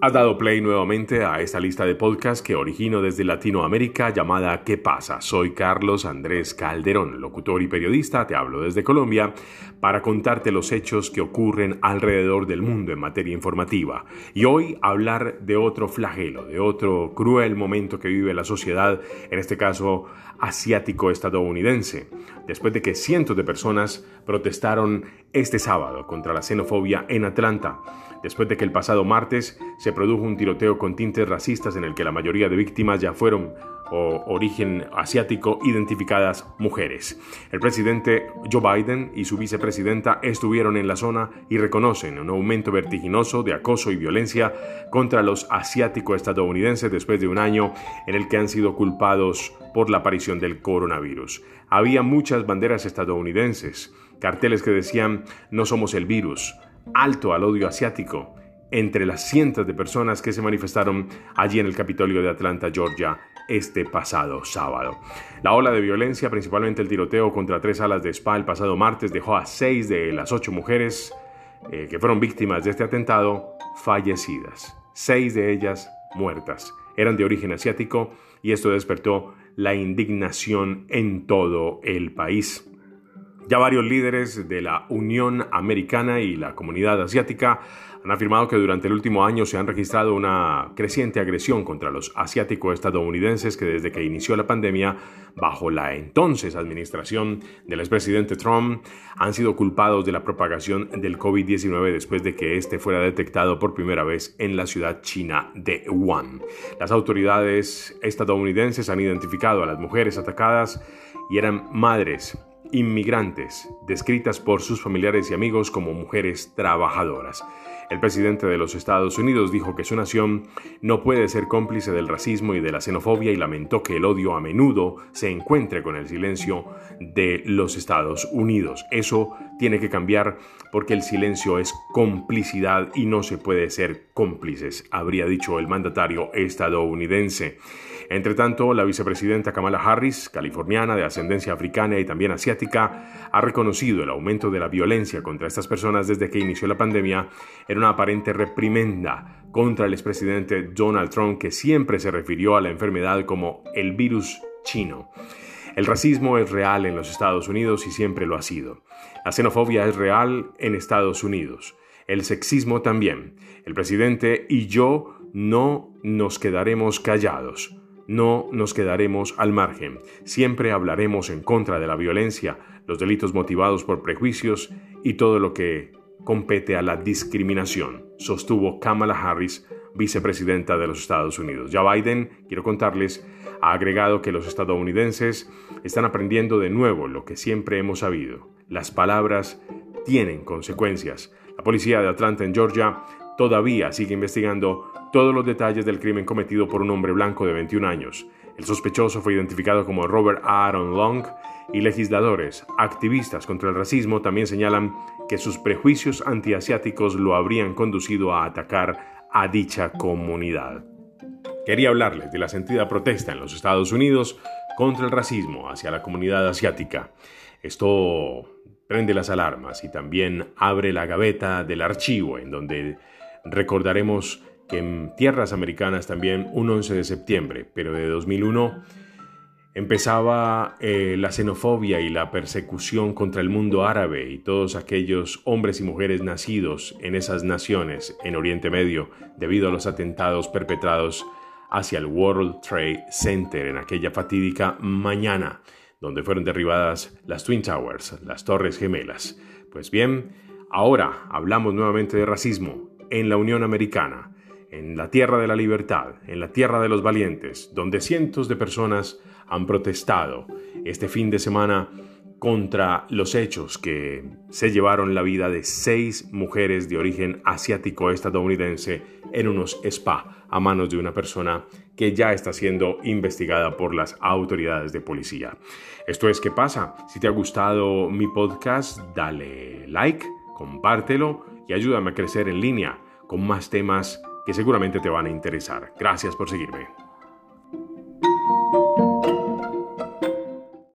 Has dado play nuevamente a esta lista de podcast que origino desde Latinoamérica llamada ¿Qué pasa? Soy Carlos Andrés Calderón, locutor y periodista, te hablo desde Colombia para contarte los hechos que ocurren alrededor del mundo en materia informativa y hoy hablar de otro flagelo, de otro cruel momento que vive la sociedad, en este caso asiático-estadounidense, después de que cientos de personas protestaron este sábado contra la xenofobia en Atlanta después de que el pasado martes se produjo un tiroteo con tintes racistas en el que la mayoría de víctimas ya fueron o origen asiático identificadas mujeres. El presidente Joe Biden y su vicepresidenta estuvieron en la zona y reconocen un aumento vertiginoso de acoso y violencia contra los asiáticos estadounidenses después de un año en el que han sido culpados por la aparición del coronavirus. Había muchas banderas estadounidenses, carteles que decían no somos el virus, alto al odio asiático entre las cientos de personas que se manifestaron allí en el Capitolio de Atlanta, Georgia, este pasado sábado. La ola de violencia, principalmente el tiroteo contra tres alas de spa el pasado martes, dejó a seis de las ocho mujeres eh, que fueron víctimas de este atentado fallecidas. Seis de ellas muertas. Eran de origen asiático y esto despertó la indignación en todo el país. Ya varios líderes de la Unión Americana y la comunidad asiática han afirmado que durante el último año se han registrado una creciente agresión contra los asiáticos estadounidenses que desde que inició la pandemia bajo la entonces administración del expresidente Trump han sido culpados de la propagación del COVID-19 después de que este fuera detectado por primera vez en la ciudad china de Wuhan. Las autoridades estadounidenses han identificado a las mujeres atacadas y eran madres inmigrantes, descritas por sus familiares y amigos como mujeres trabajadoras. El presidente de los Estados Unidos dijo que su nación no puede ser cómplice del racismo y de la xenofobia y lamentó que el odio a menudo se encuentre con el silencio de los Estados Unidos. Eso tiene que cambiar porque el silencio es complicidad y no se puede ser cómplices, habría dicho el mandatario estadounidense. Entre tanto, la vicepresidenta Kamala Harris, californiana de ascendencia africana y también asiática, ha reconocido el aumento de la violencia contra estas personas desde que inició la pandemia una aparente reprimenda contra el expresidente Donald Trump que siempre se refirió a la enfermedad como el virus chino. El racismo es real en los Estados Unidos y siempre lo ha sido. La xenofobia es real en Estados Unidos. El sexismo también. El presidente y yo no nos quedaremos callados. No nos quedaremos al margen. Siempre hablaremos en contra de la violencia, los delitos motivados por prejuicios y todo lo que compete a la discriminación, sostuvo Kamala Harris, vicepresidenta de los Estados Unidos. Ya Biden, quiero contarles, ha agregado que los estadounidenses están aprendiendo de nuevo lo que siempre hemos sabido. Las palabras tienen consecuencias. La policía de Atlanta, en Georgia, todavía sigue investigando todos los detalles del crimen cometido por un hombre blanco de 21 años. El sospechoso fue identificado como Robert Aaron Long y legisladores, activistas contra el racismo también señalan que sus prejuicios antiasiáticos lo habrían conducido a atacar a dicha comunidad. Quería hablarles de la sentida protesta en los Estados Unidos contra el racismo hacia la comunidad asiática. Esto prende las alarmas y también abre la gaveta del archivo en donde recordaremos que en tierras americanas también un 11 de septiembre, pero de 2001, empezaba eh, la xenofobia y la persecución contra el mundo árabe y todos aquellos hombres y mujeres nacidos en esas naciones en Oriente Medio debido a los atentados perpetrados hacia el World Trade Center en aquella fatídica mañana donde fueron derribadas las Twin Towers, las Torres Gemelas. Pues bien, ahora hablamos nuevamente de racismo en la Unión Americana en la tierra de la libertad, en la tierra de los valientes, donde cientos de personas han protestado este fin de semana contra los hechos que se llevaron la vida de seis mujeres de origen asiático estadounidense en unos spa a manos de una persona que ya está siendo investigada por las autoridades de policía. Esto es ¿Qué pasa? Si te ha gustado mi podcast, dale like, compártelo y ayúdame a crecer en línea con más temas que seguramente te van a interesar. Gracias por seguirme.